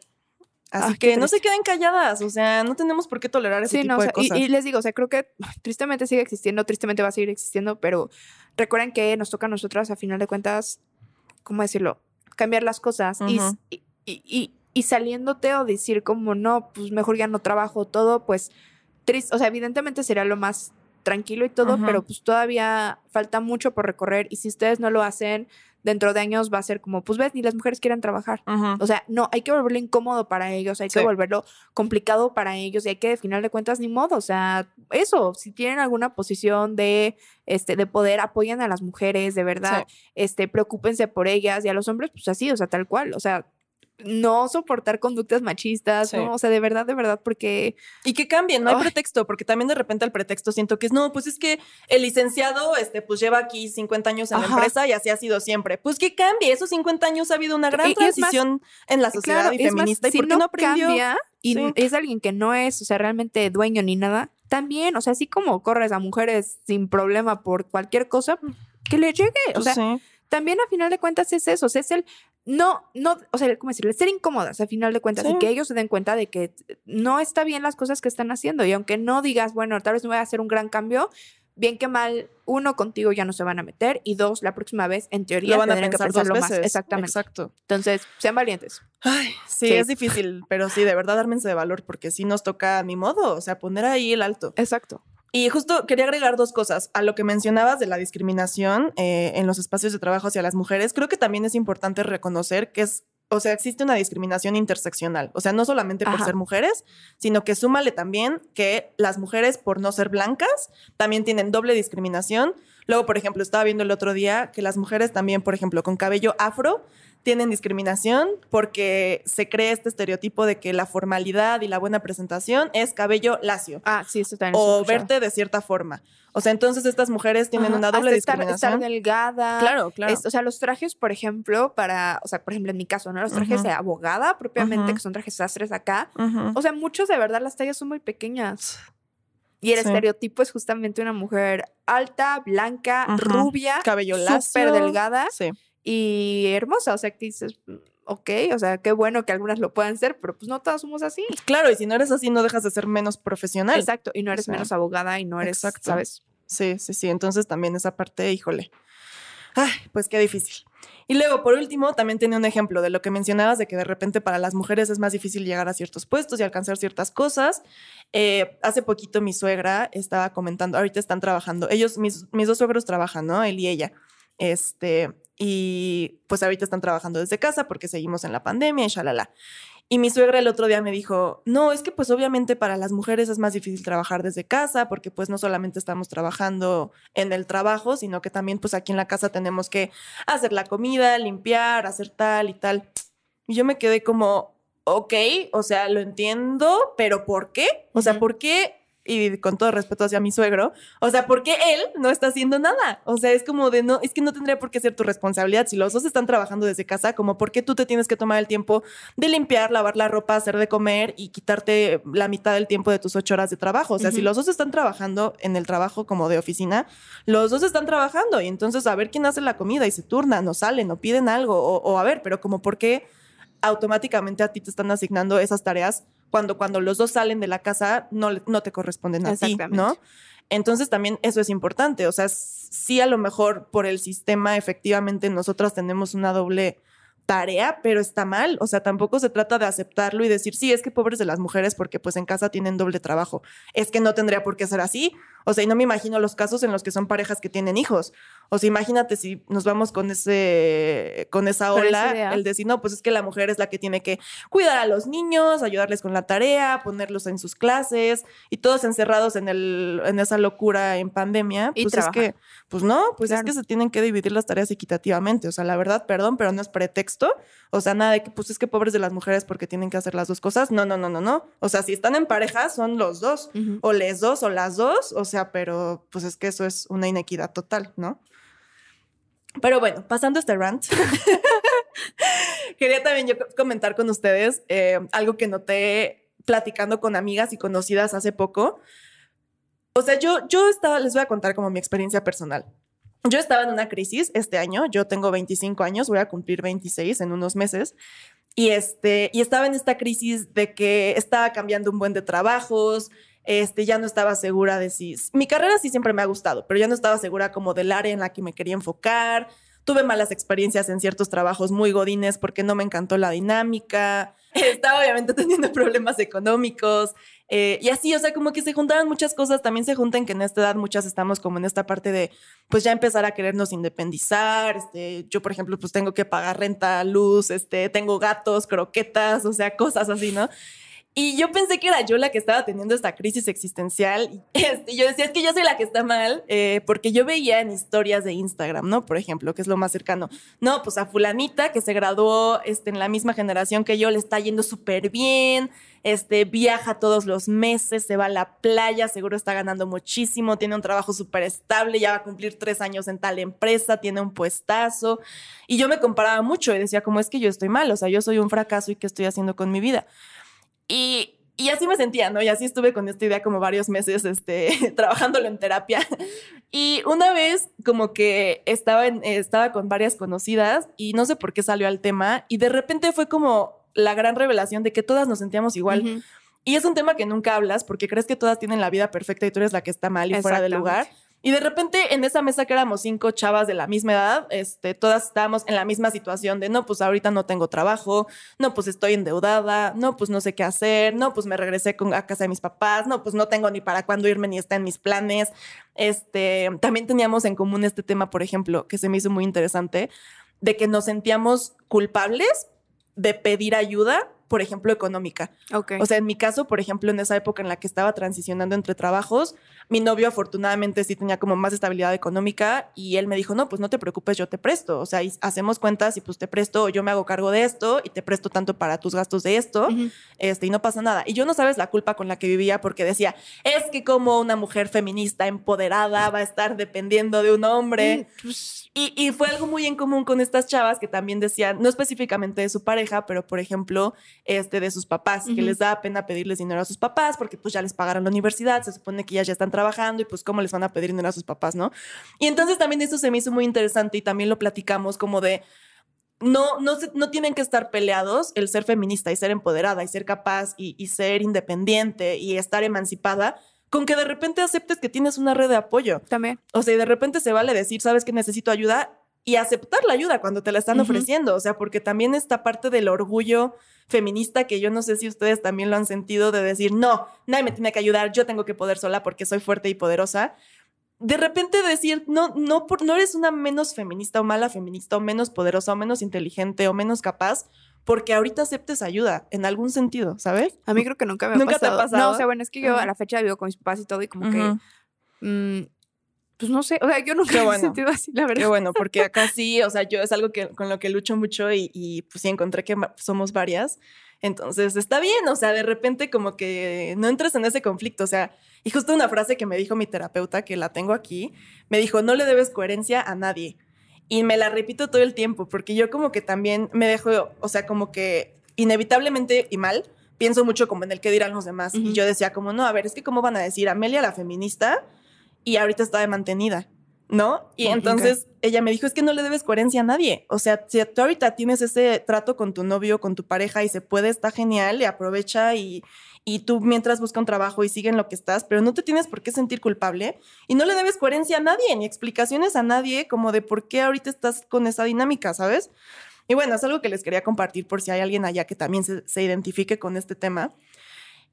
Así Ah, qué que no se queden calladas, o sea, no tenemos por qué tolerar ese Sí, tipo no, o de y- cosas. y, les digo, o sea, creo que tristemente sigue existiendo, tristemente va a seguir existiendo, pero recuerden que nos toca a nosotras, a final de cuentas, ¿cómo decirlo? Cambiar las cosas y- y, y, y- y saliéndote o decir como no, pues mejor ya no trabajo todo, pues triste, o sea, evidentemente sería lo más tranquilo y todo, pero pues todavía falta mucho por recorrer y si ustedes no lo hacen, dentro de años va a ser como, pues ves, ni las mujeres quieren trabajar. O sea, no, hay que volverlo incómodo para ellos, hay que volverlo complicado para ellos y hay que, al final de cuentas, ni modo. O sea, eso, si tienen alguna posición de, este, de poder, apoyen a las mujeres, de verdad, este, preocúpense por ellas y a los hombres, pues así, o sea, tal cual. O sea, no soportar conductas machistas, Sí. ¿no? O sea, de verdad, de verdad, porque Y que cambien, no hay Ay. pretexto, porque también de repente el pretexto siento que es, no, pues es que el licenciado, este, pues lleva aquí 50 años en la empresa y así ha sido siempre. Pues que cambie, esos 50 años ha habido una gran Y- y es más- transición en la sociedad Claro, y más, feminista. ¿Y si por qué no, no aprendió? cambia y Sí. es alguien que no es, o sea, realmente dueño ni nada, también, o sea, así como corres a mujeres sin problema por cualquier cosa, que le llegue, o Pues sea, sí. También a final de cuentas es eso, o sea, es el no, no, o sea, ¿cómo decirlo? Ser incómodas a final de cuentas Sí. y que ellos se den cuenta de que no está bien las cosas que están haciendo y aunque no digas, bueno, tal vez no voy a hacer un gran cambio, bien que mal, uno, contigo ya no se van a meter y dos, la próxima vez, en teoría, Lo van a tendrían que dos pensarlo más. Exactamente. Exacto. Entonces, sean valientes. Ay, sí, Sí. es difícil, pero sí, de verdad, ármense de valor, porque sí nos toca a mi modo, o sea, poner ahí el alto. Exacto. Y justo quería agregar dos cosas. A lo que mencionabas de la discriminación eh, en los espacios de trabajo hacia las mujeres, creo que también es importante reconocer que es, o sea, existe una discriminación interseccional. O sea, no solamente por Ajá. ser mujeres, sino que súmale también que las mujeres, por no ser blancas, también tienen doble discriminación. Luego, por ejemplo, estaba viendo el otro día que las mujeres también, por ejemplo, con cabello afro, tienen discriminación porque se cree este estereotipo de que la formalidad y la buena presentación es cabello lacio Ah, sí, eso también. o verte de cierta forma. O sea, entonces estas mujeres tienen Ajá, una doble hasta estar- discriminación. Estar, delgada. claro, claro. Es- o sea, los trajes, por ejemplo, para, o sea, por ejemplo, en mi caso, ¿no? Los trajes de abogada propiamente, que son trajes sastres acá. O sea, muchos de verdad las tallas son muy pequeñas. Y el Sí. estereotipo es justamente una mujer alta, blanca, rubia, Cabello súper delgada Sí. y hermosa. O sea, que dices, "Mm, ok, o sea, qué bueno que algunas lo puedan ser, pero pues no todas somos así. Claro, y si no eres así, no dejas de ser menos profesional. Exacto. Y no eres sea, menos abogada y no eres, exacto. ¿sabes? Sí, sí, sí. Entonces también esa parte, híjole. Ay, pues qué difícil. Y luego, por último, también tiene un ejemplo de lo que mencionabas de que de repente para las mujeres es más difícil llegar a ciertos puestos y alcanzar ciertas cosas. Eh, hace poquito mi suegra estaba comentando, ahorita están trabajando, ellos, mis, mis dos suegros trabajan, ¿no? Él y ella. Este, y pues ahorita están trabajando desde casa porque seguimos en la pandemia y shalala. Y mi suegra el otro día me dijo, no, es que pues obviamente para las mujeres es más difícil trabajar desde casa porque pues no solamente estamos trabajando en el trabajo, sino que también pues aquí en la casa tenemos que hacer la comida, limpiar, hacer tal y tal. Y yo me quedé como, ok, o sea, lo entiendo, pero ¿por qué? O sea. ¿por qué? Y con todo respeto hacia mi suegro, o sea, ¿por qué él no está haciendo nada? O sea, es como de no, es que no tendría por qué ser tu responsabilidad. Si los dos están trabajando desde casa, como por qué tú te tienes que tomar el tiempo de limpiar, lavar la ropa, hacer de comer y quitarte la mitad del tiempo de tus ocho horas de trabajo. O sea, si los dos están trabajando en el trabajo como de oficina, los dos están trabajando y entonces a ver quién hace la comida y se turnan o salen o piden algo o, o a ver, pero como por qué automáticamente a ti te están asignando esas tareas cuando cuando los dos salen de la casa no, no te corresponden a ti. ¿no? Entonces también eso es importante, o sea, sí a lo mejor por el sistema efectivamente nosotras tenemos una doble tarea, pero está mal. O sea, tampoco se trata de aceptarlo y decir, sí, es que pobres de las mujeres porque pues en casa tienen doble trabajo. Es que no tendría por qué ser así. O sea, y no me imagino los casos en los que son parejas que tienen hijos. O sea, imagínate si nos vamos con ese, con esa ola, el decir, no, pues es que la mujer es la que tiene que cuidar a los niños, ayudarles con la tarea, ponerlos en sus clases y todos encerrados en el, en esa locura en pandemia. Y pues es que, pues no, pues Claro. es que se tienen que dividir las tareas equitativamente. O sea, la verdad, perdón, pero no es pretexto. O sea, nada de que, pues es que pobres de las mujeres porque tienen que hacer las dos cosas. No, no, no, no, no. O sea, si están en pareja, son los dos. O les dos o las dos. O sea, pero pues es que eso es una inequidad total, ¿no? Pero bueno, pasando este rant, [laughs] quería también yo co- comentar con ustedes eh, algo que noté platicando con amigas y conocidas hace poco. O sea, yo, yo estaba, les voy a contar como mi experiencia personal. Yo estaba en una crisis este año, yo tengo 25 años, voy a cumplir 26 en unos meses. Y, este, y estaba en esta crisis de que estaba cambiando un buen de trabajos, este, ya no estaba segura de si... Mi carrera sí siempre me ha gustado, pero ya no estaba segura como del área en la que me quería enfocar. Tuve malas experiencias en ciertos trabajos muy godines porque no me encantó la dinámica. [laughs] Estaba obviamente teniendo [laughs] problemas económicos. eh, y así, o sea, como que se juntaban muchas cosas. También se juntan que en esta edad muchas estamos como en esta parte de, pues ya empezar a querernos independizar. Este, yo, por ejemplo, pues tengo que pagar renta, luz, este, tengo gatos, croquetas, o sea, cosas así, ¿no? Y yo pensé que era yo la que estaba teniendo esta crisis existencial. Y [laughs] este, yo decía, es que yo soy la que está mal, eh, porque yo veía en historias de Instagram, ¿no? Por ejemplo, que es lo más cercano. No, pues a fulanita que se graduó este, en la misma generación que yo, le está yendo súper bien, este, viaja todos los meses, se va a la playa, seguro está ganando muchísimo, tiene un trabajo súper estable, ya va a cumplir tres años en tal empresa, tiene un puestazo. Y yo me comparaba mucho y decía, como es que yo estoy mal, o sea, yo soy un fracaso y qué estoy haciendo con mi vida. Y, y así me sentía, ¿no? Y así estuve con esta idea como varios meses, este, [laughs] trabajándolo en terapia. Y una vez como que estaba, en, estaba con varias conocidas y no sé por qué salió al tema y de repente fue como la gran revelación de que todas nos sentíamos igual. Y es un tema que nunca hablas porque crees que todas tienen la vida perfecta y tú eres la que está mal y fuera de lugar. Y de repente en esa mesa que éramos cinco chavas de la misma edad, este, todas estábamos en la misma situación de no, pues ahorita no tengo trabajo, no, pues estoy endeudada, no, pues no sé qué hacer, no, pues me regresé con, a casa de mis papás, no, pues no tengo ni para cuándo irme ni está en mis planes. Este, también teníamos en común este tema, por ejemplo, que se me hizo muy interesante, de que nos sentíamos culpables de pedir ayuda, por ejemplo, económica. Ok. O sea, en mi caso, por ejemplo, en esa época en la que estaba transicionando entre trabajos, mi novio afortunadamente sí tenía como más estabilidad económica y él me dijo, no, pues no te preocupes, yo te presto. O sea, hacemos cuentas y pues te presto, yo me hago cargo de esto y te presto tanto para tus gastos de esto, este, y no pasa nada. Y yo no sabes la culpa con la que vivía porque decía, es que como una mujer feminista empoderada va a estar dependiendo de un hombre. Mm, pues, Y, y fue algo muy en común con estas chavas que también decían, no específicamente de su pareja, pero por ejemplo, este, de sus papás, que les da pena pedirles dinero a sus papás porque pues ya les pagaron la universidad, se supone que ellas ya están trabajando y pues cómo les van a pedir dinero a sus papás, ¿no? Y entonces también eso se me hizo muy interesante y también lo platicamos como de, no, no, se- no tienen que estar peleados el ser feminista y ser empoderada y ser capaz y, y ser independiente y estar emancipada con que de repente aceptes que tienes una red de apoyo. también. O sea, y de repente se vale decir, sabes que necesito ayuda y aceptar la ayuda cuando te la están ofreciendo. O sea, porque también esta parte del orgullo feminista que yo no sé si ustedes también lo han sentido de decir, no, nadie me tiene que ayudar, yo tengo que poder sola porque soy fuerte y poderosa. De repente decir, no, no, por- no eres una menos feminista o mala feminista o menos poderosa o menos inteligente o menos capaz porque ahorita aceptes ayuda en algún sentido, ¿sabes? A mí creo que nunca me ha ¿Nunca te ha pasado. pasado? No, o sea, bueno, es que yo a la fecha vivo con mis papás y todo y como que. Pues no sé, o sea, yo nunca Qué me [laughs] he bueno. sentido así, la Qué verdad. bueno, porque acá [laughs] sí, o sea, yo es algo que, con lo que lucho mucho y, y, pues sí encontré que somos varias. Entonces está bien, o sea, de repente como que no entres en ese conflicto, o sea, y justo una frase que me dijo mi terapeuta, que la tengo aquí, me dijo, no le debes coherencia a nadie. Y me la repito todo el tiempo, porque yo como que también me dejo, o sea, como que inevitablemente y mal, pienso mucho como en el que dirán los demás. Y yo decía como, no, a ver, es que cómo van a decir Amelia la feminista y ahorita está de mantenida, ¿no? Y entonces ella me dijo, es que no le debes coherencia a nadie. O sea, si tú ahorita tienes ese trato con tu novio, con tu pareja y se puede, está genial y aprovecha y, y tú mientras busca un trabajo y sigue en lo que estás, pero no te tienes por qué sentir culpable y no le debes coherencia a nadie ni explicaciones a nadie como de por qué ahorita estás con esa dinámica, ¿sabes? Y bueno, es algo que les quería compartir por si hay alguien allá que también se, se identifique con este tema.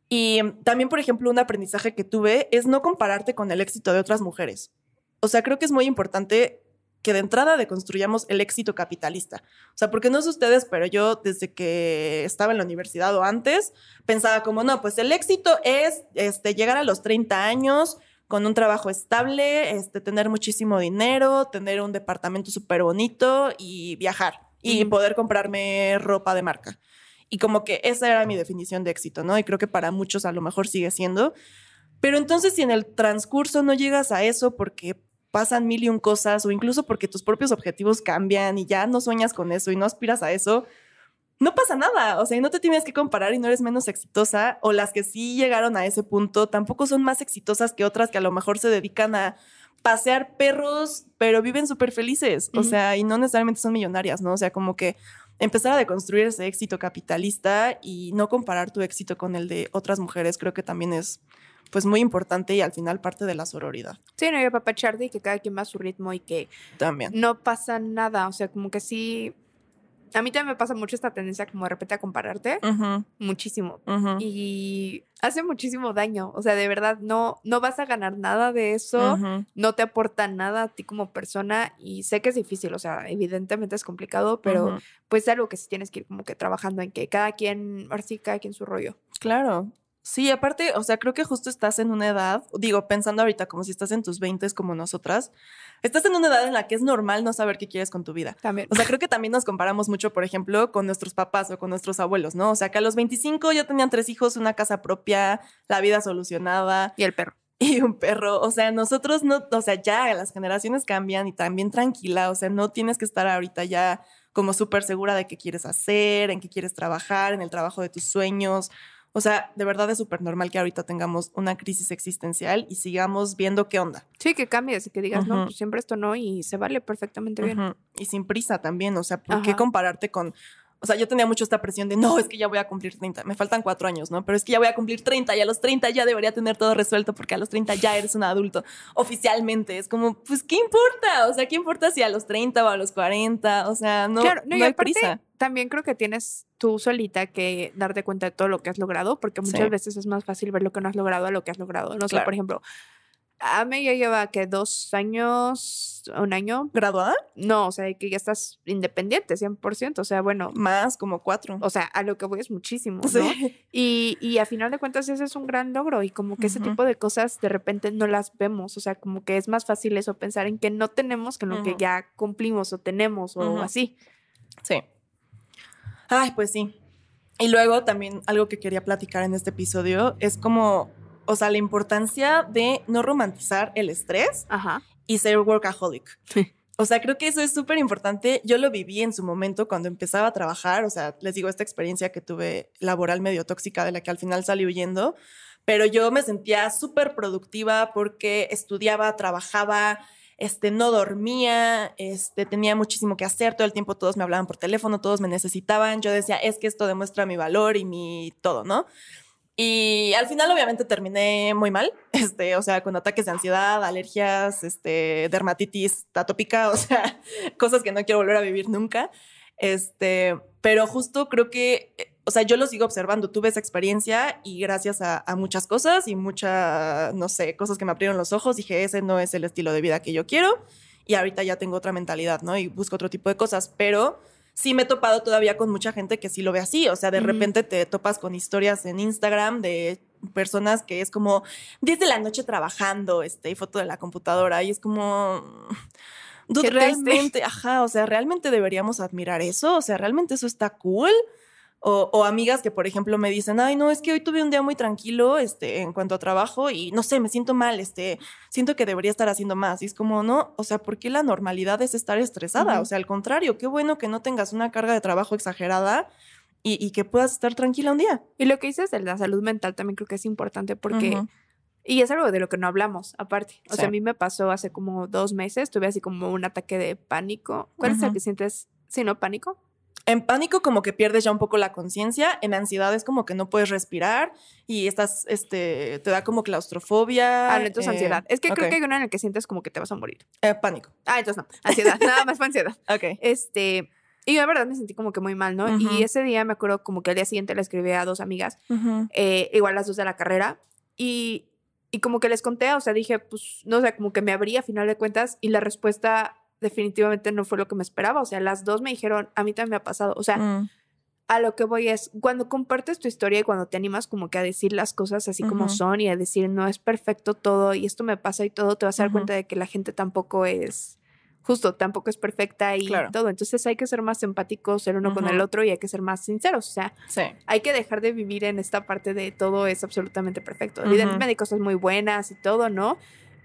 Y también, por ejemplo, un aprendizaje que tuve es no compararte con el éxito de otras mujeres. O sea, creo que es muy importante que de entrada deconstruyamos el éxito capitalista. O sea, porque no sé ustedes, pero yo desde que estaba en la universidad o antes, pensaba como, no, pues el éxito es este, llegar a los 30 años con un trabajo estable, este, tener muchísimo dinero, tener un departamento súper bonito y viajar y poder comprarme ropa de marca. Y como que esa era mi definición de éxito, ¿no? Y creo que para muchos a lo mejor sigue siendo. Pero entonces si en el transcurso no llegas a eso porque pasan mil y un cosas o incluso porque tus propios objetivos cambian y ya no sueñas con eso y no aspiras a eso, no pasa nada. O sea, y no te tienes que comparar y no eres menos exitosa. O las que sí llegaron a ese punto tampoco son más exitosas que otras que a lo mejor se dedican a pasear perros, pero viven súper felices. O sea, y no necesariamente son millonarias, ¿no? O sea, como que empezar a deconstruir ese éxito capitalista y no comparar tu éxito con el de otras mujeres, creo que también es pues muy importante y al final parte de la sororidad Sí, no, y apapacharte y que cada quien va a su ritmo y que también. no pasa nada. O sea, como que sí. A mí también me pasa mucho esta tendencia como de repente a compararte. Muchísimo. Y hace muchísimo daño. O sea, de verdad, no, no vas a ganar nada de eso. No te aporta nada a ti como persona. Y sé que es difícil. O sea, evidentemente es complicado, pero pues es algo que sí tienes que ir como que trabajando en que cada quien, ahora sí, cada quien su rollo. Claro. Sí, aparte, o sea, creo que justo estás en una edad, digo, pensando ahorita como si estás en tus 20 como nosotras, estás en una edad en la que es normal no saber qué quieres con tu vida. También. O sea, creo que también nos comparamos mucho, por ejemplo, con nuestros papás o con nuestros abuelos, ¿no? O sea, que a los 25 ya tenían tres hijos, una casa propia, la vida solucionada Y el perro. y un perro. O sea, nosotros no, o sea, ya las generaciones cambian y también tranquila, o sea, no tienes que estar ahorita ya como súper segura de qué quieres hacer, en qué quieres trabajar, en el trabajo de tus sueños. O sea, de verdad es súper normal que ahorita tengamos una crisis existencial y sigamos viendo qué onda. Sí, que cambies y que digas, no, pues siempre esto no, y se vale perfectamente bien. Y sin prisa también, o sea, ¿por qué compararte con... O sea, yo tenía mucho esta presión de, no, es que ya voy a cumplir 30, me faltan cuatro años, ¿no? Pero es que ya voy a cumplir 30 y a los 30 ya debería tener todo resuelto porque a los 30 ya eres un adulto oficialmente. Es como, pues, ¿qué importa? O sea, ¿qué importa si a los 30 o a los 40? O sea, no, claro, no, no, y hay aparte, prisa. también creo que tienes tú solita que darte cuenta de todo lo que has logrado, porque muchas Sí. veces es más fácil ver lo que no has logrado a lo que has logrado. No sé, por ejemplo, Ame ya lleva que dos años, un año. ¿Graduada? No, o sea, que ya estás independiente, 100%. O sea, bueno, Más, como cuatro. o sea, a lo que voy es muchísimo, ¿no? Sí. Y, y a final de cuentas ese es un gran logro y como que ese tipo de cosas de repente no las vemos, o sea, como que es más fácil eso pensar en que no tenemos que en lo que ya cumplimos o tenemos o así. Sí. Ay, pues sí. Y luego también algo que quería platicar en este episodio es como, o sea, la importancia de no romantizar el estrés Ajá. y ser workaholic. Sí. O sea, creo que eso es súper importante. Yo lo viví en su momento cuando empezaba a trabajar. O sea, les digo, esta experiencia que tuve laboral medio tóxica de la que al final salí huyendo. Pero yo me sentía súper productiva porque estudiaba, trabajaba, este, no dormía, este, tenía muchísimo que hacer. Todo el tiempo todos me hablaban por teléfono, todos me necesitaban. Yo decía, es que esto demuestra mi valor y mi todo, ¿no? Y al final obviamente terminé muy mal, [laughs] este, o sea, con ataques de ansiedad, alergias, este, dermatitis atópica, [laughs] o sea, cosas que no quiero volver a vivir nunca. Este, pero justo creo que, eh, o sea, yo lo sigo observando, tuve esa experiencia y gracias a, a muchas cosas y muchas, no sé, cosas que me abrieron los ojos, dije, ese no es el estilo de vida que yo quiero y ahorita ya tengo otra mentalidad, ¿no? Y busco otro tipo de cosas, pero sí me he topado todavía con mucha gente que sí lo ve así. O sea, de repente te topas con historias en Instagram de personas que es como 10 de la noche trabajando, este, y foto de la computadora, y es como. Dude, realmente, ajá, o sea, realmente deberíamos admirar eso. O sea, realmente eso está cool. O, o amigas que, por ejemplo, me dicen, ay, no, es que hoy tuve un día muy tranquilo este, en cuanto a trabajo y no sé, me siento mal, este, siento que debería estar haciendo más. Y es como, no, o sea, ¿por qué la normalidad es estar estresada? O sea, al contrario, qué bueno que no tengas una carga de trabajo exagerada y, y que puedas estar tranquila un día. Y lo que dices de la salud mental también creo que es importante porque, y es algo de lo que no hablamos, aparte. O Sí. sea, a mí me pasó hace como dos meses, tuve así como un ataque de pánico. ¿Cuál es el que sientes? Sí, ¿no? ¿Pánico? En pánico como que pierdes ya un poco la conciencia, en ansiedad es como que no puedes respirar y estás, este, te da como claustrofobia. Ah, entonces eh, ansiedad. Es que creo ok. que hay uno en el que sientes como que te vas a morir. Eh, pánico. Ah, entonces no. Ansiedad, [laughs] nada más fue ansiedad. Ok. Este, Y yo de verdad me sentí como que muy mal, ¿no? Ujú. Y ese día me acuerdo como que al día siguiente le escribí a dos amigas, Ujú. eh, igual las dos de la carrera, y, y como que les conté, o sea, dije, pues, no sé, como que me abrí a final de cuentas y la respuesta definitivamente no fue lo que me esperaba, o sea, las dos me dijeron, a mí también me ha pasado, o sea, Mm. a lo que voy es, cuando compartes tu historia y cuando te animas como que a decir las cosas así como son y a decir, no es perfecto todo y esto me pasa y todo, te vas a dar cuenta de que la gente tampoco es, justo, tampoco es perfecta y Claro. todo. Entonces hay que ser más empáticos el uno con el otro y hay que ser más sinceros. O sea, Sí. hay que dejar de vivir en esta parte de todo es absolutamente perfecto. Evidentemente hay cosas muy buenas y todo, ¿no?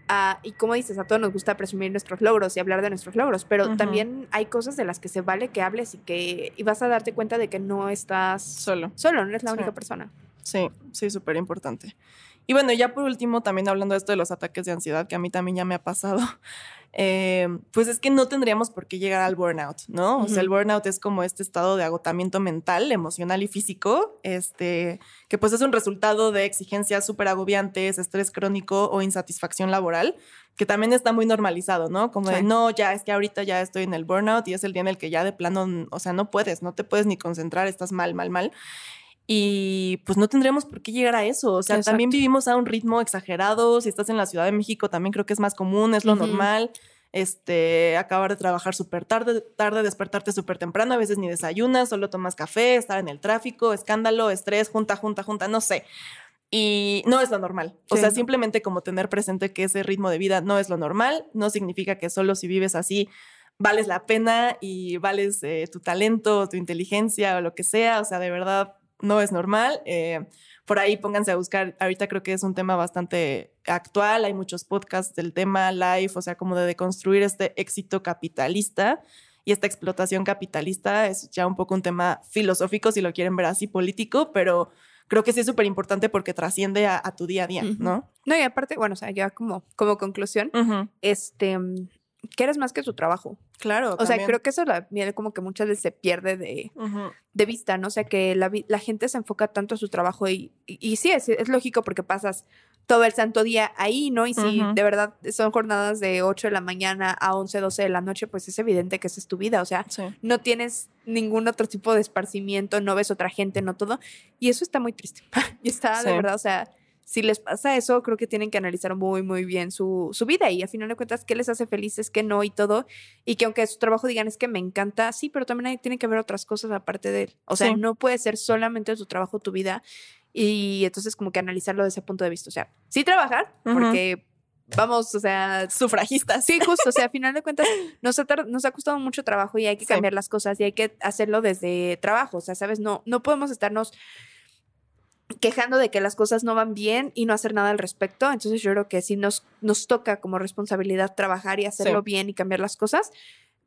Ah, y como dices, a todos nos gusta presumir nuestros logros y hablar de nuestros logros, pero también hay cosas de las que se vale que hables y que y vas a darte cuenta de que no estás Solo. solo, no eres la Sí. única persona. Sí, sí, súper importante. Y bueno, ya por último, también hablando de esto de los ataques de ansiedad, que a mí también ya me ha pasado, [laughs] eh, pues es que no tendríamos por qué llegar al burnout, ¿no? O sea, el burnout es como este estado de agotamiento mental, emocional y físico, este, que pues es un resultado de exigencias súper agobiantes, estrés crónico o insatisfacción laboral, que también está muy normalizado, ¿no? Como de, no, ya es que ahorita ya estoy en el burnout y es el día en el que ya de plano, o sea, no puedes, no te puedes ni concentrar, estás mal, mal, mal. Y pues no tendríamos por qué llegar a eso. O sea, también vivimos a un ritmo exagerado. Si estás en la Ciudad de México, también creo que es más común, es lo normal. Este, acabar de trabajar súper tarde, tarde, despertarte súper temprano, a veces ni desayunas, solo tomas café, estar en el tráfico, escándalo, estrés, junta, junta, junta, no sé. Y no es lo normal. O Sí, sea, simplemente como tener presente que ese ritmo de vida no es lo normal, no significa que solo si vives así vales la pena y vales eh, tu talento, tu inteligencia o lo que sea. O sea, de verdad no es normal. Eh, por ahí pónganse a buscar. Ahorita creo que es un tema bastante actual. Hay muchos podcasts del tema live, o sea, como de deconstruir este éxito capitalista y esta explotación capitalista. Es ya un poco un tema filosófico, si lo quieren ver así, político, pero creo que sí es súper importante porque trasciende a, a tu día a día. ¿no? No, y aparte, bueno, o sea, ya como, como conclusión, este, mm, que eres más que tu trabajo. Claro. O sea, creo que eso la como que muchas veces se pierde de, de vista, ¿no? O sea, que la, la gente se enfoca tanto en su trabajo y, y, y sí, es, es lógico porque pasas todo el santo día ahí, ¿no? Y si de verdad son jornadas de 8 de la mañana a 11, 12 de la noche, pues es evidente que esa es tu vida, o sea, Sí. no tienes ningún otro tipo de esparcimiento, no ves otra gente, no todo. Y eso está muy triste. [laughs] y está, de verdad, o sea, si les pasa eso, creo que tienen que analizar muy, muy bien su, su vida y a final de cuentas qué les hace felices, qué no y todo. Y que aunque su trabajo digan es que me encanta, sí, pero también hay, tienen que ver otras cosas aparte de él. O sea, Sí. no puede ser solamente tu trabajo, tu vida. Y entonces como que analizarlo desde ese punto de vista. O sea, sí trabajar, porque vamos, o sea, Sufragistas. Sí, justo, o sea, a [laughs] final de cuentas nos ha, nos ha costado mucho trabajo y hay que Sí. cambiar las cosas y hay que hacerlo desde trabajo, o sea, ¿sabes? No, no podemos estarnos quejando de que las cosas no van bien y no hacer nada al respecto. Entonces yo creo que sí nos, nos toca como responsabilidad trabajar y hacerlo Sí. bien y cambiar las cosas.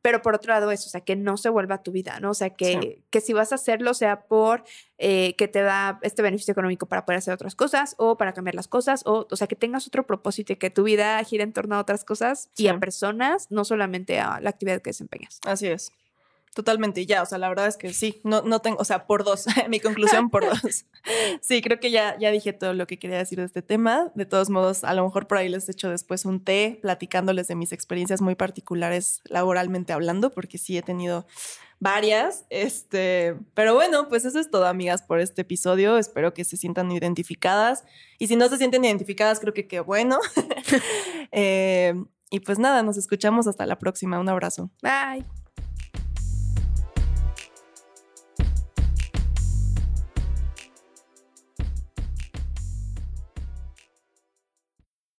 Pero por otro lado eso, o sea, que no se vuelva tu vida, ¿no? O sea, que, Sí. que si vas a hacerlo sea por eh, que te da este beneficio económico para poder hacer otras cosas o para cambiar las cosas, o, o sea, que tengas otro propósito y que tu vida gire en torno a otras cosas y a personas, no solamente a la actividad que desempeñas. Así es. Totalmente, ya, o sea, la verdad es que sí, no, no tengo, o sea, por dos, [laughs] mi conclusión por dos. [laughs] Sí, creo que ya, ya dije todo lo que quería decir de este tema. De todos modos, a lo mejor por ahí les echo después un té platicándoles de mis experiencias muy particulares laboralmente hablando, porque sí he tenido varias. Este, pero bueno, pues eso es todo, amigas, por este episodio. Espero que se sientan identificadas. Y si no se sienten identificadas, creo que qué bueno. [laughs] Eh, y pues nada, nos escuchamos hasta la próxima. Un abrazo. Bye.